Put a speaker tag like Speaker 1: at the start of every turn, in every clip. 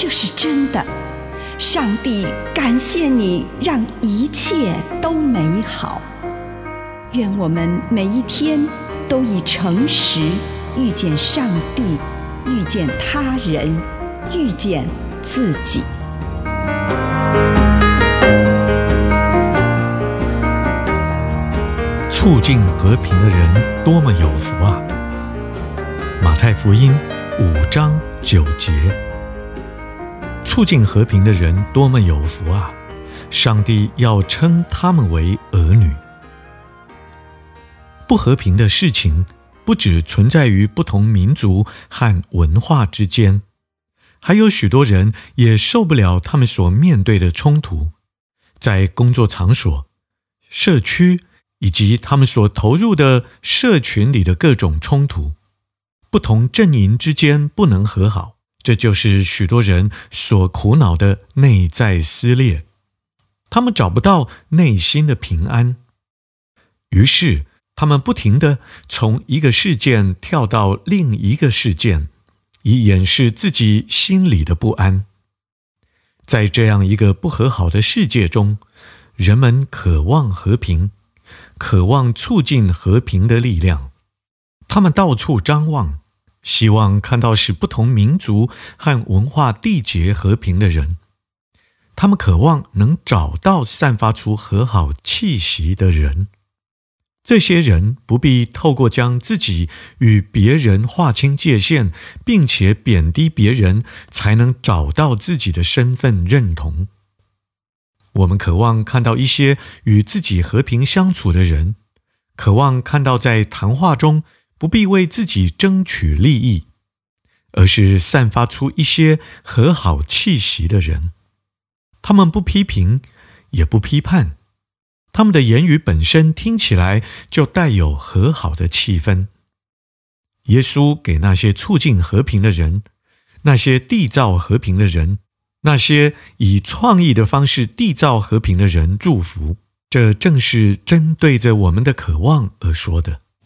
Speaker 1: 这是真的。上帝感谢你，让一切都美好。愿我们每一天都以诚实遇见上帝，遇见他人，遇见自己。
Speaker 2: 促进和平的人多么有福啊！马太福音五章九节：促进和平的人多么有福啊！上帝要称他们为儿女。不和平的事情不只存在于不同民族和文化之间，还有许多人也受不了他们所面对的冲突，在工作场所、社区。以及他们所投入的社群里的各种冲突，不同阵营之间不能和好，这就是许多人所苦恼的内在撕裂。他们找不到内心的平安，于是他们不停地从一个事件跳到另一个事件，以掩饰自己心里的不安。在这样一个不和好的世界中，人们渴望和平。渴望促进和平的力量，他们到处张望，希望看到使不同民族和文化缔结和平的人。他们渴望能找到散发出和好气息的人。这些人不必透过将自己与别人划清界限，并且贬低别人，才能找到自己的身份认同。我们渴望看到一些与自己和平相处的人，渴望看到在谈话中不必为自己争取利益，而是散发出一些和好气息的人。他们不批评，也不批判，他们的言语本身听起来就带有和好的气氛。耶稣给那些促进和平的人，那些缔造和平的人。那些以创意的方式缔造和平的人，祝福。这正是针对着我们的渴望而说的。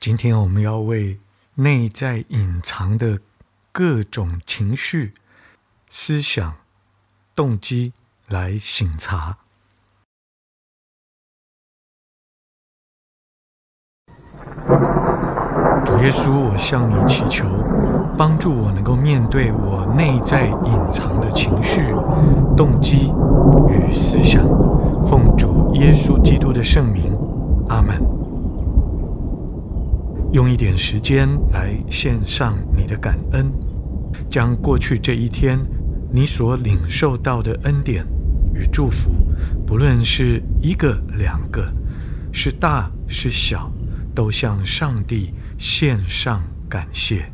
Speaker 2: 今天我们要为内在隐藏的各种情绪、思想、动机来醒察。主耶稣，我向你祈求，帮助我能够面对我内在隐藏的情绪、动机与思想。奉主耶稣基督的圣名，阿门。用一点时间来献上你的感恩，将过去这一天你所领受到的恩典与祝福，不论是一个、两个，是大是小，都向上帝献上感谢。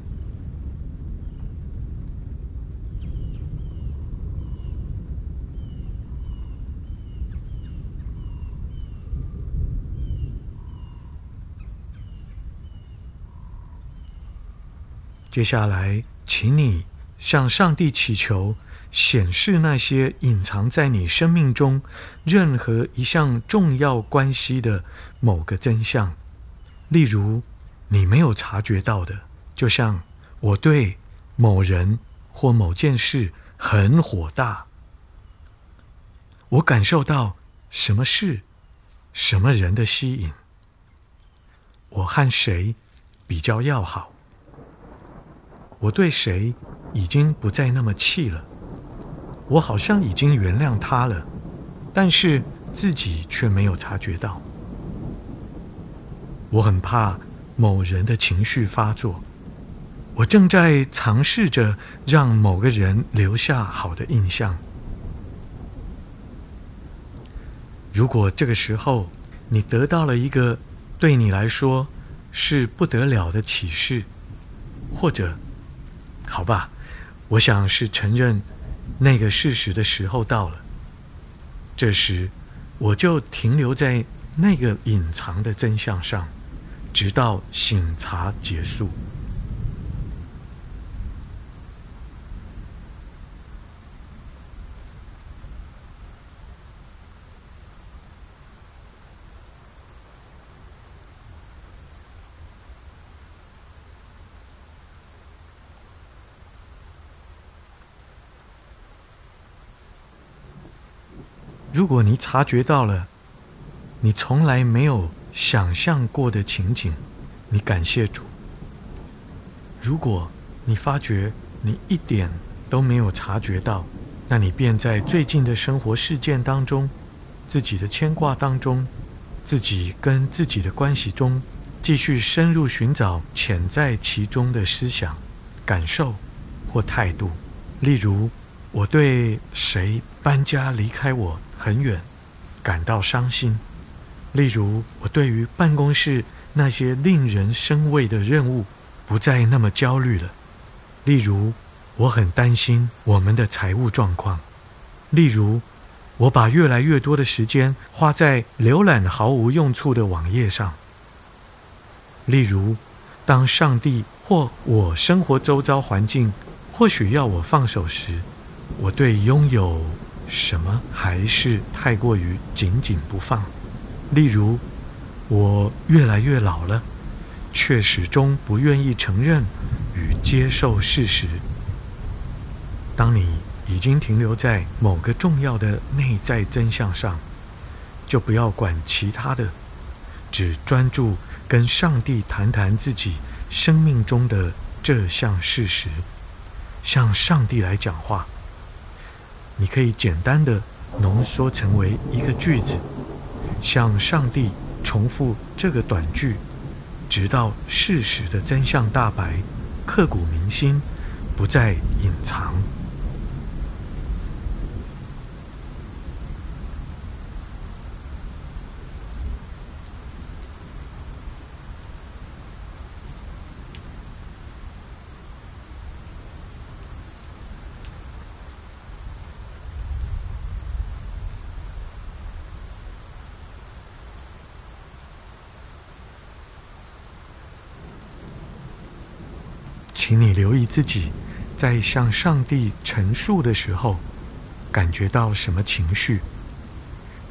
Speaker 2: 接下来，请你向上帝祈求，显示那些隐藏在你生命中任何一项重要关系的某个真相。例如，你没有察觉到的，就像我对某人或某件事很火大，我感受到什么事、什么人的吸引，我和谁比较要好，我对谁已经不再那么气了，我好像已经原谅他了，但是自己却没有察觉到。我很怕某人的情绪发作，我正在尝试着让某个人留下好的印象。如果这个时候你得到了一个对你来说是不得了的启示，或者，好吧，我想是承认那个事实的时候到了。这时，我就停留在那个隐藏的真相上。直到醒察结束。如果你察觉到了，你从来没有。想象过的情景，你感谢主。如果你发觉你一点都没有察觉到，那你便在最近的生活事件当中、自己的牵挂当中、自己跟自己的关系中，继续深入寻找潜在其中的思想、感受或态度。例如，我对谁搬家离开我很远感到伤心。例如，我对于办公室那些令人生畏的任务不再那么焦虑了。例如，我很担心我们的财务状况。例如，我把越来越多的时间花在浏览毫无用处的网页上。例如，当上帝或我生活周遭环境或许要我放手时，我对拥有什么还是太过于紧紧不放。例如，我越来越老了，却始终不愿意承认与接受事实。当你已经停留在某个重要的内在真相上，就不要管其他的，只专注跟上帝谈谈自己生命中的这项事实，向上帝来讲话。你可以简单的浓缩成为一个句子。向上帝重复这个短句，直到事实的真相大白，刻骨铭心，不再隐藏。请你留意自己在向上帝陈述的时候，感觉到什么情绪。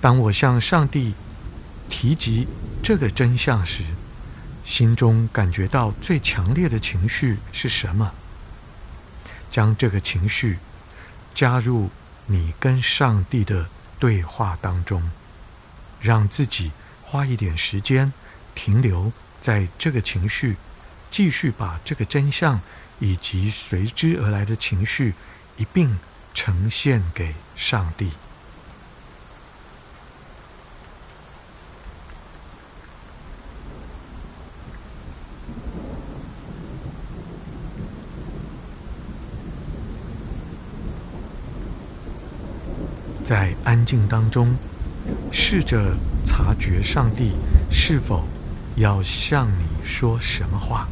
Speaker 2: 当我向上帝提及这个真相时，心中感觉到最强烈的情绪是什么？将这个情绪加入你跟上帝的对话当中，让自己花一点时间停留在这个情绪，继续把这个真相以及随之而来的情绪一并呈现给上帝。在安静当中，试着察觉上帝是否要向你说什么话，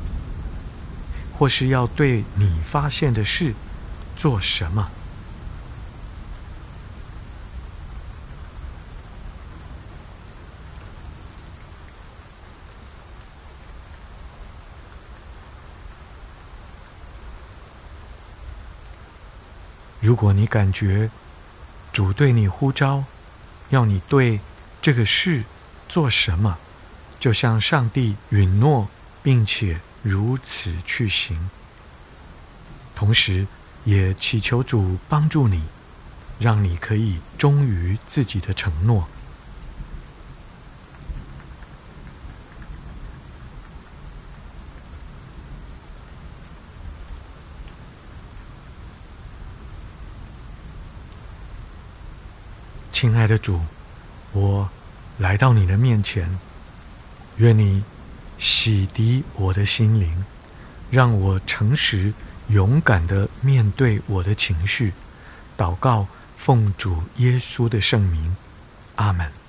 Speaker 2: 或是要对你发现的事做什么。如果你感觉，主对你呼召，要你对这个事做什么，就向上帝允诺，并且如此去行。同时，也祈求主帮助你，让你可以忠于自己的承诺。亲爱的主，我来到你的面前，愿你洗涤我的心灵，让我诚实勇敢地面对我的情绪。祷告，奉主耶稣的圣名，阿门。